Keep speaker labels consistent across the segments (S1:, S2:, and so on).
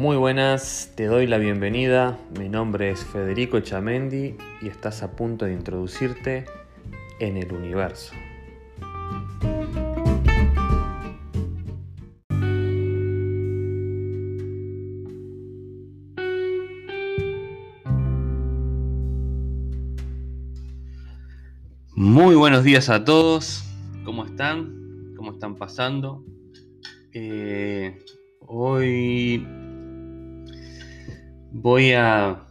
S1: Muy buenas, te doy la bienvenida. Mi nombre es Federico Chamendi y estás a punto de introducirte en el universo. Muy buenos días a todos. ¿Cómo están? ¿Cómo están pasando? Eh, hoy voy a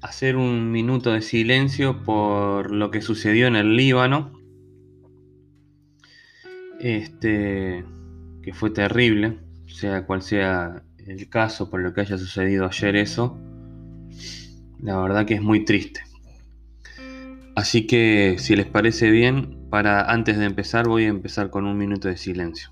S1: hacer un minuto de silencio por lo que sucedió en el Líbano. Este, que fue terrible, sea cual sea el caso, por lo que haya sucedido ayer eso. La verdad que es muy triste. Así que si les parece bien, para antes de empezar voy a empezar con un minuto de silencio.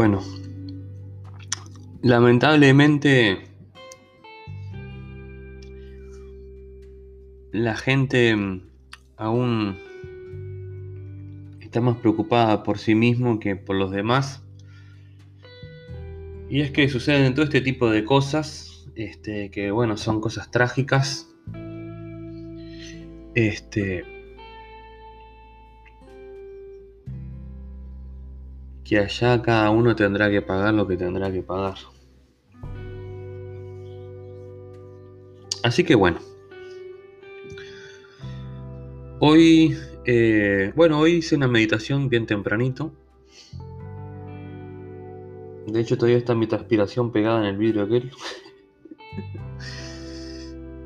S1: Bueno, lamentablemente la gente aún está más preocupada por sí mismo que por los demás. Y es que suceden todo este tipo de cosas, este, que bueno, son cosas trágicas. Este, que allá cada uno tendrá que pagar lo que tendrá que pagar. Así que bueno. Hoy, eh, bueno, hoy hice una meditación bien tempranito. De hecho, todavía está mi transpiración pegada en el vidrio aquel.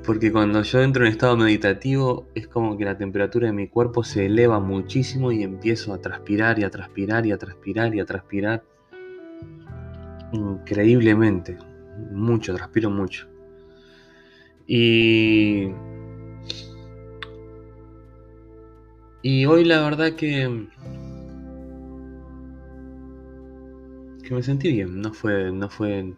S1: Porque cuando yo entro en estado meditativo es como que la temperatura de mi cuerpo se eleva muchísimo y empiezo a transpirar y a transpirar y a transpirar y a transpirar. Increíblemente. Mucho, transpiro mucho. Y... Y hoy la verdad que... Que me sentí bien. No fue, no fue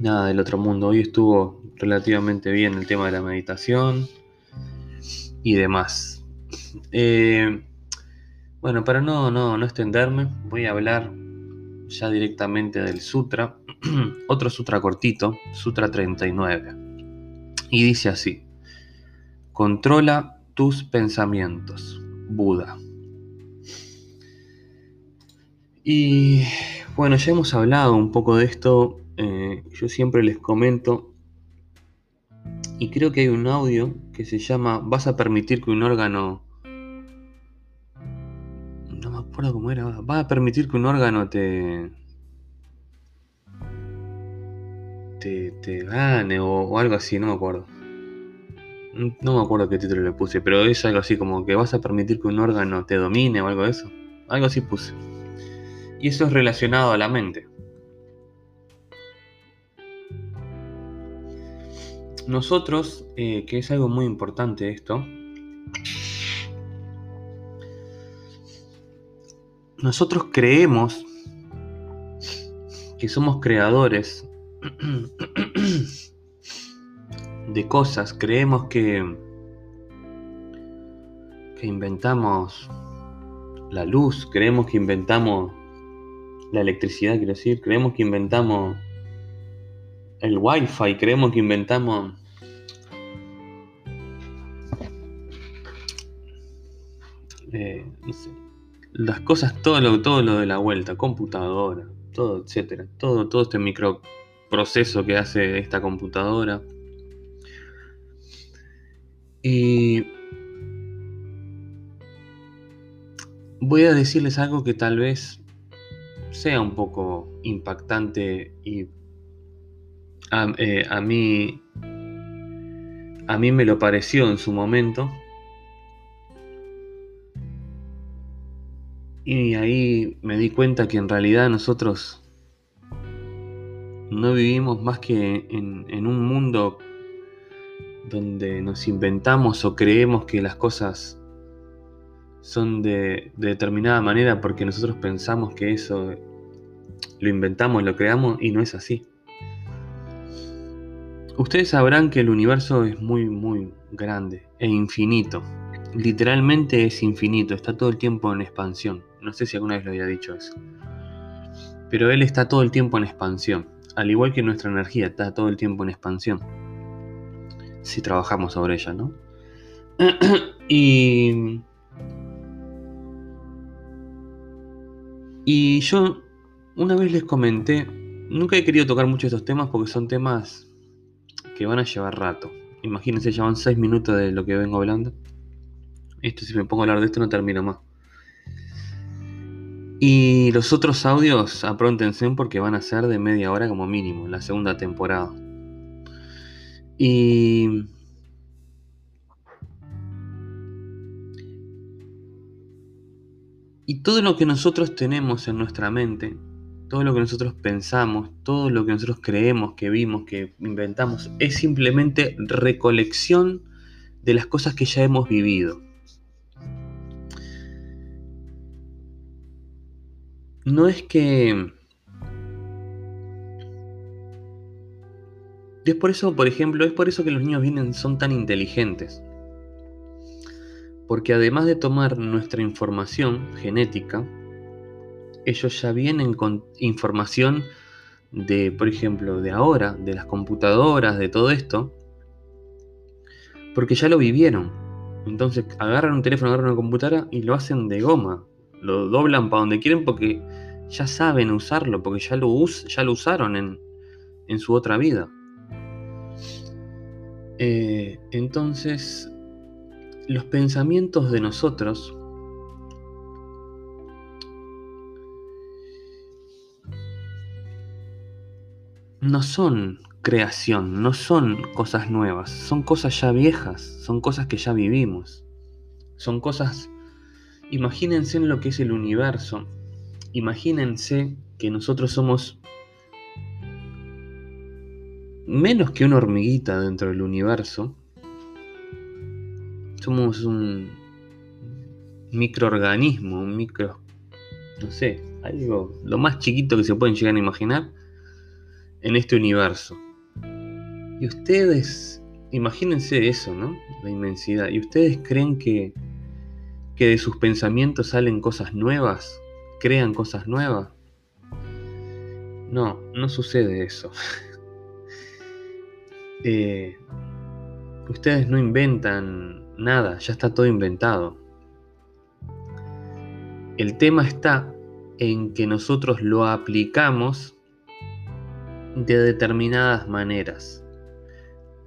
S1: nada del otro mundo. Hoy estuvo relativamente bien el tema de la meditación y demás. Eh, bueno, para no, no, no extenderme, voy a hablar ya directamente del sutra. Otro sutra cortito, Sutra 39. Y dice así, controla tus pensamientos, Buda. Y bueno, ya hemos hablado un poco de esto. Eh, yo siempre les comento y creo que hay un audio que se llama ¿Vas a permitir que un órgano... No me acuerdo cómo era. ¿Vas a permitir que un órgano te... te, te gane o, algo así? No me acuerdo. No me acuerdo qué título le puse, pero es algo así como que vas a permitir que un órgano te domine o algo de eso. Algo así puse. Y eso es relacionado a la mente. Nosotros, eh, que es algo muy importante esto, nosotros creemos que somos creadores de cosas, creemos que, que inventamos la luz, creemos que inventamos la electricidad, quiero decir, creemos que inventamos el wifi, creemos que inventamos eh, las cosas, todo lo, todo lo de la vuelta, computadora, todo, etcétera, todo, todo este microproceso que hace esta computadora. Y voy a decirles algo que tal vez sea un poco impactante y a, eh, a mí a mí me lo pareció en su momento. Y ahí me di cuenta que en realidad nosotros no vivimos más que en, un mundo donde nos inventamos o creemos que las cosas son de, de, determinada manera porque nosotros pensamos que eso lo inventamos, lo creamos y no es así. Ustedes sabrán que el universo es muy, muy grande e infinito. Literalmente es infinito, está todo el tiempo en expansión. No sé si alguna vez lo había dicho eso. Pero él está todo el tiempo en expansión. Al igual que nuestra energía está todo el tiempo en expansión. Si trabajamos sobre ella, ¿no? y. Y yo una vez les comenté, nunca he querido tocar mucho estos temas porque son temas que van a llevar rato. Imagínense, ya van 6 minutos de lo que vengo hablando. Esto, si me pongo a hablar de esto, no termino más. Y los otros audios, apróntense porque van a ser de media hora como mínimo, la segunda temporada. Y. Y todo lo que nosotros tenemos en nuestra mente todo lo que nosotros pensamos, todo lo que nosotros creemos, que vimos, que inventamos, es simplemente recolección de las cosas que ya hemos vivido. No es que... Es por eso, por ejemplo, es por eso que los niños vienen, son tan inteligentes. Porque además de tomar nuestra información genética, ellos ya vienen con información de, por ejemplo, de ahora, de las computadoras, de todo esto, porque ya lo vivieron. Entonces agarran un teléfono, agarran una computadora y lo hacen de goma. Lo doblan para donde quieren porque ya saben usarlo, porque ya lo, ya lo usaron en, en, su otra vida. Eh, entonces, los pensamientos de nosotros no son creación, no son cosas nuevas, son cosas ya viejas, son cosas que ya vivimos, son cosas... Imagínense en lo que es el universo, imagínense que nosotros somos menos que una hormiguita dentro del universo, somos un microorganismo, un micro, no sé, algo, lo más chiquito que se pueden llegar a imaginar, en este universo. Y ustedes, imagínense eso, ¿no? La inmensidad. ¿Y ustedes creen que, que de sus pensamientos salen cosas nuevas? ¿Crean cosas nuevas? No, no sucede eso. Eh, ustedes no inventan nada, ya está todo inventado. El tema está en que nosotros lo aplicamos de determinadas maneras.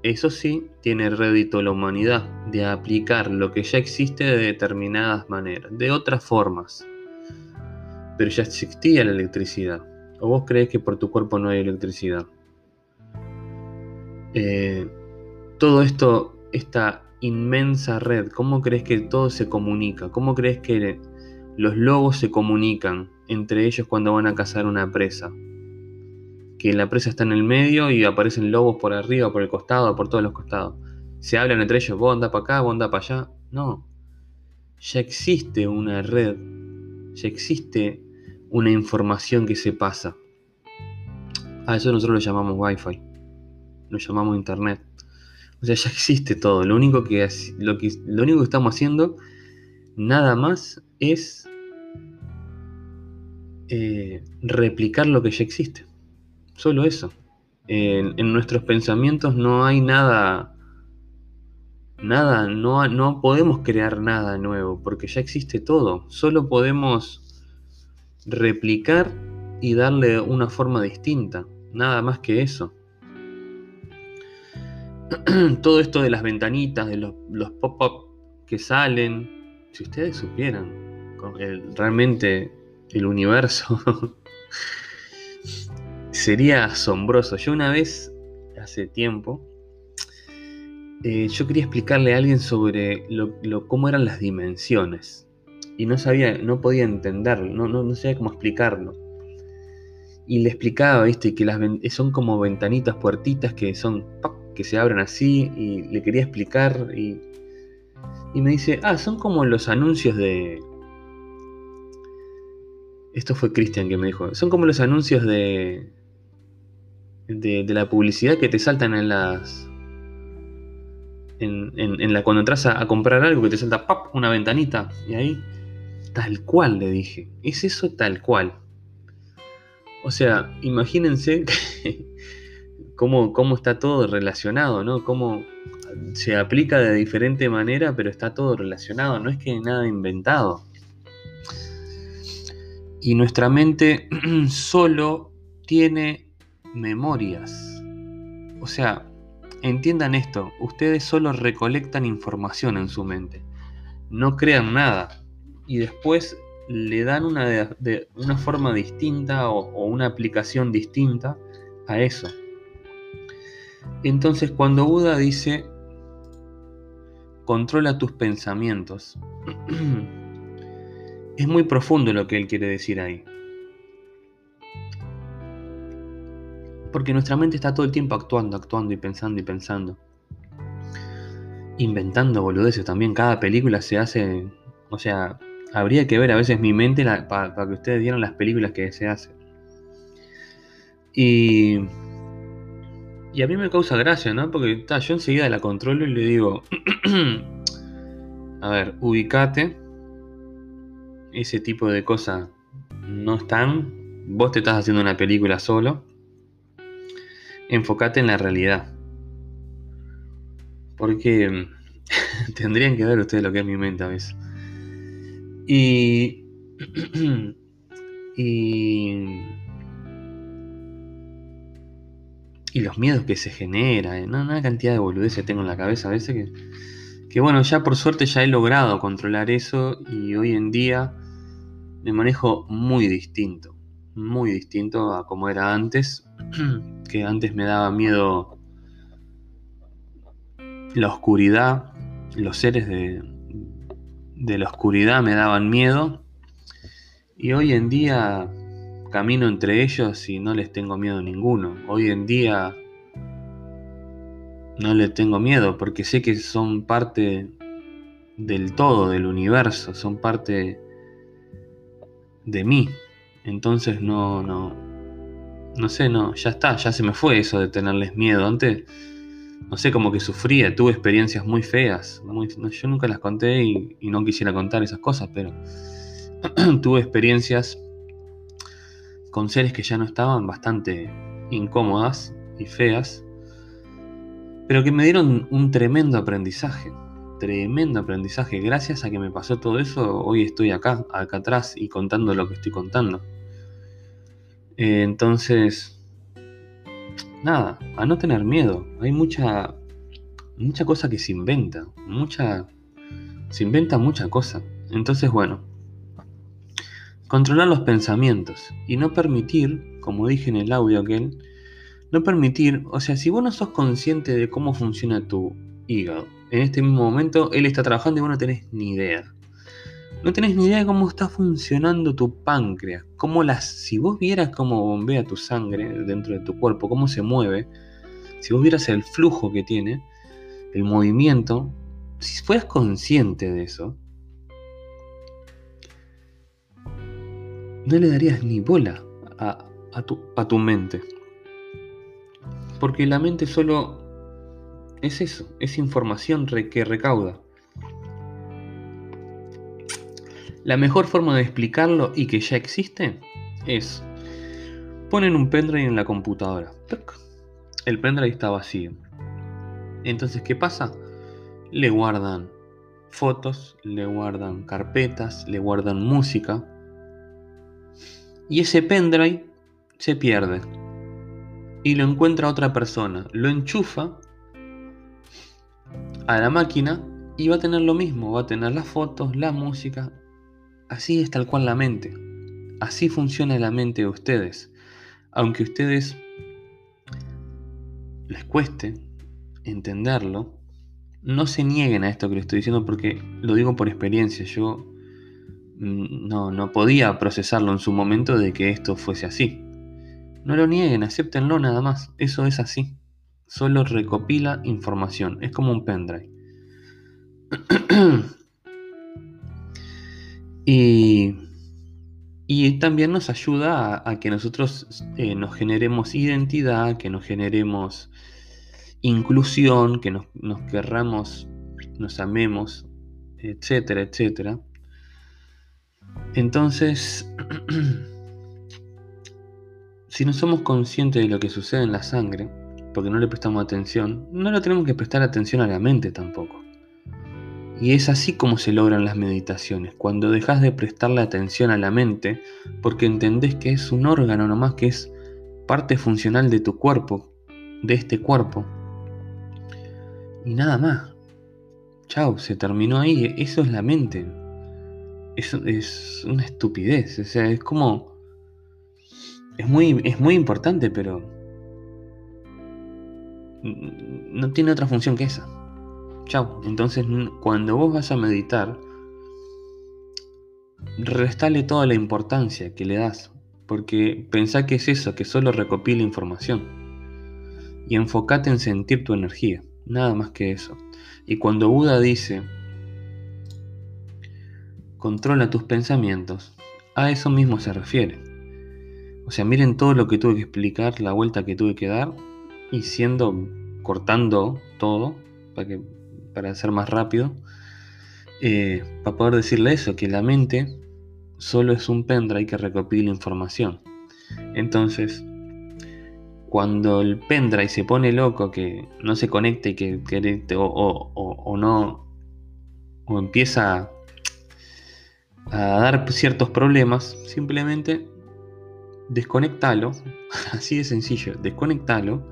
S1: Eso sí, tiene rédito la humanidad de aplicar lo que ya existe de determinadas maneras, de otras formas. Pero ya existía la electricidad. ¿O vos crees que por tu cuerpo no hay electricidad? Eh, todo esto, esta inmensa red, ¿cómo crees que todo se comunica? ¿Cómo crees que los lobos se comunican entre ellos cuando van a cazar una presa? Que la presa está en el medio y aparecen lobos por arriba, por el costado, por todos los costados. Se hablan entre ellos, vos andá para acá, vos andá para allá. No. Ya existe una red, ya existe una información que se pasa. A eso nosotros lo llamamos Wi-Fi, lo llamamos Internet. O sea, ya existe todo. Lo único que, lo lo único que estamos haciendo, nada más, es eh, replicar lo que ya existe. Solo eso. En, nuestros pensamientos no hay nada, nada, no, no podemos crear nada nuevo, porque ya existe todo. Solo podemos replicar y darle una forma distinta, nada más que eso. todo esto de las ventanitas, de los, pop-up que salen, si ustedes supieran realmente el universo, sería asombroso. Yo una vez, hace tiempo, eh, yo quería explicarle a alguien sobre cómo eran las dimensiones. Y no sabía, no podía entenderlo, no, sabía cómo explicarlo. Y le explicaba, viste, que las son como ventanitas, puertitas que son que se abren así. Y le quería explicar. Y, y me dice, ah, son como los anuncios de. Esto fue Cristian que me dijo. Son como los anuncios de, de. la publicidad que te saltan en las. En, la cuando entras a, comprar algo que te salta ¡pap! una ventanita. Y ahí. Tal cual le dije. Es eso tal cual. O sea, imagínense cómo, cómo, está todo relacionado, ¿no? Cómo se aplica de diferente manera, pero está todo relacionado, no es que nada inventado. Y nuestra mente solo tiene memorias. O sea, entiendan esto, ustedes solo recolectan información en su mente, no crean nada. Y después le dan una, de, una forma distinta o, una aplicación distinta a eso. Entonces cuando Buda dice, controla tus pensamientos, es muy profundo lo que él quiere decir ahí. Porque nuestra mente está todo el tiempo actuando, actuando y pensando y pensando. Inventando boludeces también. Cada película se hace, o sea, habría que ver a veces mi mente para que ustedes vieran las películas que se hacen. Y, y a mí me causa gracia, ¿no? Porque yo enseguida la controlo y le digo, a ver, ubicate, ese tipo de cosas no están, vos te estás haciendo una película solo, enfocate en la realidad. Porque tendrían que ver ustedes lo que es mi mente a veces. Y, y, y los miedos que se generan, una cantidad de boludeces tengo en la cabeza a veces que, que, bueno, ya por suerte ya he logrado controlar eso y hoy en día me manejo muy distinto, muy distinto a como era antes, que antes me daba miedo la oscuridad, los seres de, de la oscuridad me daban miedo y hoy en día camino entre ellos y no les tengo miedo a ninguno. Hoy en día no les tengo miedo porque sé que son parte del todo, del universo, son parte de mí. Entonces no, no, no sé, no, ya está, ya se me fue eso de tenerles miedo. Antes no sé, como que sufría, tuve experiencias muy feas. yo nunca las conté y, no quisiera contar esas cosas, pero tuve experiencias con seres que ya no estaban bastante incómodas y feas, pero que me dieron un tremendo aprendizaje. Tremendo aprendizaje. Gracias a que me pasó todo eso, hoy estoy acá, acá atrás y contando lo que estoy contando. Eh, entonces, nada, a no tener miedo. Hay mucha, mucha cosa que se inventa, mucha, se inventa mucha cosa. Entonces, bueno, controlar los pensamientos y no permitir, como dije en el audio aquel, no permitir, o sea, si vos no sos consciente de cómo funciona tu hígado, en este mismo momento él está trabajando y vos no tenés ni idea. No tenés ni idea de cómo está funcionando tu páncreas. Cómo las, si vos vieras cómo bombea tu sangre dentro de tu cuerpo, cómo se mueve, si vos vieras el flujo que tiene, el movimiento, si fueras consciente de eso, no le darías ni bola a, tu, a tu mente. Porque la mente solo es eso, es información que recauda. La mejor forma de explicarlo y que ya existe es ponen un pendrive en la computadora. El pendrive está vacío. Entonces, ¿qué pasa? Le guardan fotos, le guardan carpetas, le guardan música. Y ese pendrive se pierde. Y lo encuentra otra persona. Lo enchufa a la máquina y va a tener lo mismo, va a tener las fotos, la música. Así es tal cual la mente. Así funciona la mente de ustedes. Aunque a ustedes les cueste entenderlo, no se nieguen a esto que les estoy diciendo porque lo digo por experiencia. Yo mm, no, no podía procesarlo en su momento de que esto fuese así. No lo nieguen, acéptenlo nada más. Eso es así. Solo recopila información. Es como un pendrive. y, también nos ayuda a, que nosotros eh, nos generemos identidad, que nos generemos inclusión, que nos, nos querramos, nos amemos, etcétera, etcétera. Entonces, si no somos conscientes de lo que sucede en la sangre, porque no le prestamos atención, no le tenemos que prestar atención a la mente tampoco. Y es así como se logran las meditaciones, cuando dejas de prestarle atención a la mente, porque entendés que es un órgano nomás, que es parte funcional de tu cuerpo, de este cuerpo. Y nada más. Chao, se terminó ahí. Eso es la mente. Eso es una estupidez. O sea, es como. Es muy, es muy importante, pero. No tiene otra función que esa. Chao. Entonces, cuando vos vas a meditar, restale toda la importancia que le das. Porque pensá que es eso, que solo recopila información. Y enfócate en sentir tu energía. Nada más que eso. Y cuando Buda dice, controla tus pensamientos, a eso mismo se refiere. O sea, miren todo lo que tuve que explicar, la vuelta que tuve que dar, y siendo, cortando todo, para, que, para ser más rápido, eh, para poder decirle eso, que la mente solo es un pendrive que recopila información. Entonces, cuando el pendrive se pone loco, que no se conecta y que, o, no, o empieza a dar ciertos problemas, simplemente desconectalo, así de sencillo, desconectalo,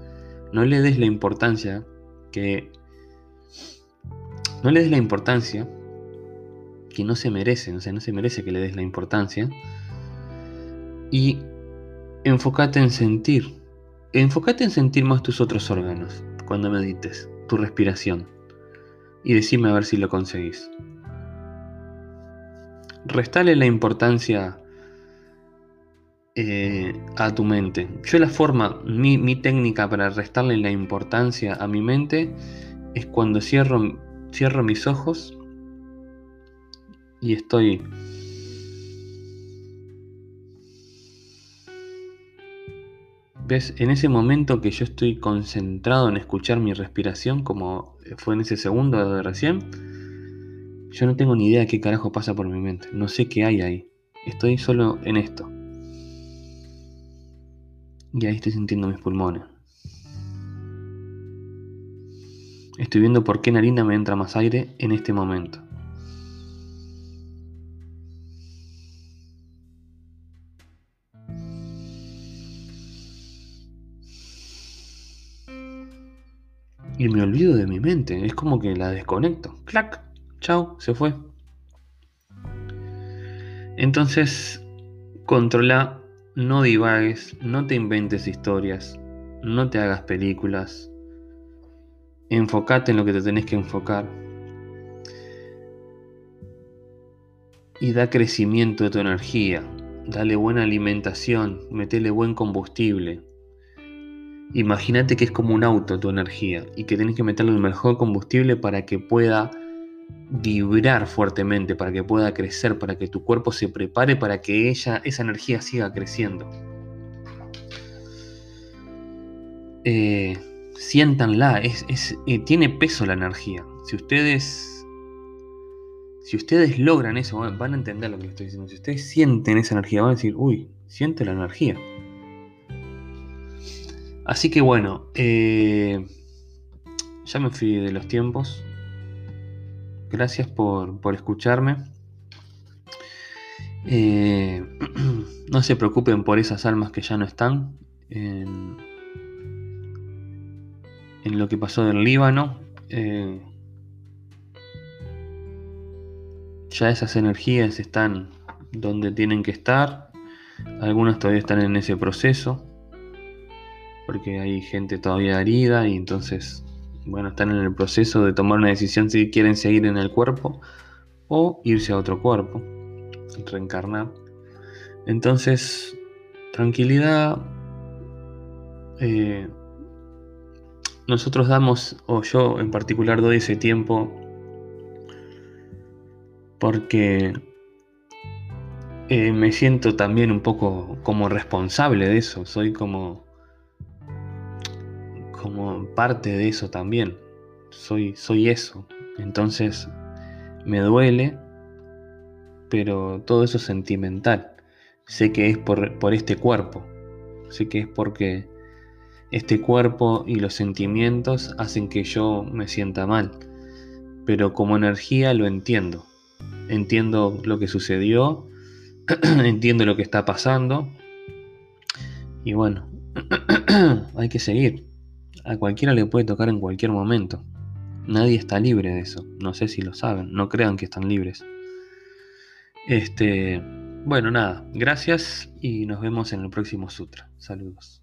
S1: no le des la importancia que no le des la importancia que no se merece, o sea, no se merece que le des la importancia y enfócate en sentir Enfócate en sentir más tus otros órganos cuando medites, tu respiración, y decime a ver si lo conseguís. Restale la importancia eh, a tu mente. Yo la forma, mi, mi, técnica para restarle la importancia a mi mente es cuando cierro, cierro mis ojos y estoy ¿Ves? En ese momento que yo estoy concentrado en escuchar mi respiración, como fue en ese segundo de recién, yo no tengo ni idea de qué carajo pasa por mi mente. No sé qué hay ahí. Estoy solo en esto. Y ahí estoy sintiendo mis pulmones. Estoy viendo por qué narina me entra más aire en este momento. y me olvido de mi mente. Es como que la desconecto. Clac, chao, se fue. Entonces, controla, no divagues, no te inventes historias, no te hagas películas. Enfócate en lo que te tenés que enfocar. Y da crecimiento de tu energía. Dale buena alimentación, metele buen combustible. Imagínate que es como un auto tu energía y que tienes que meterle el mejor combustible para que pueda vibrar fuertemente, para que pueda crecer, para que tu cuerpo se prepare para que ella, esa energía siga creciendo. Eh, siéntanla, es, eh, tiene peso la energía. Si ustedes, si ustedes logran eso, van a entender lo que estoy diciendo. Si ustedes sienten esa energía, van a decir, uy, siente la energía. Así que bueno, eh, ya me fui de los tiempos. Gracias por, escucharme. Eh, no se preocupen por esas almas que ya no están en, lo que pasó del Líbano. Eh, ya esas energías están donde tienen que estar, algunas todavía están en ese proceso, porque hay gente todavía herida y entonces, bueno, están en el proceso de tomar una decisión si quieren seguir en el cuerpo o irse a otro cuerpo, reencarnar. Entonces, tranquilidad. Eh, nosotros damos, o yo en particular doy ese tiempo porque eh, me siento también un poco como responsable de eso, soy como, como parte de eso también, soy, soy eso, entonces me duele, pero todo eso es sentimental, sé que es por, por este cuerpo, sé que es porque este cuerpo y los sentimientos hacen que yo me sienta mal, pero como energía lo entiendo entiendo lo que sucedió, entiendo lo que está pasando. Y bueno, hay que seguir. A cualquiera le puede tocar en cualquier momento. Nadie está libre de eso. No sé si lo saben. No crean que están libres. Este, bueno, nada. Gracias y nos vemos en el próximo sutra. Saludos.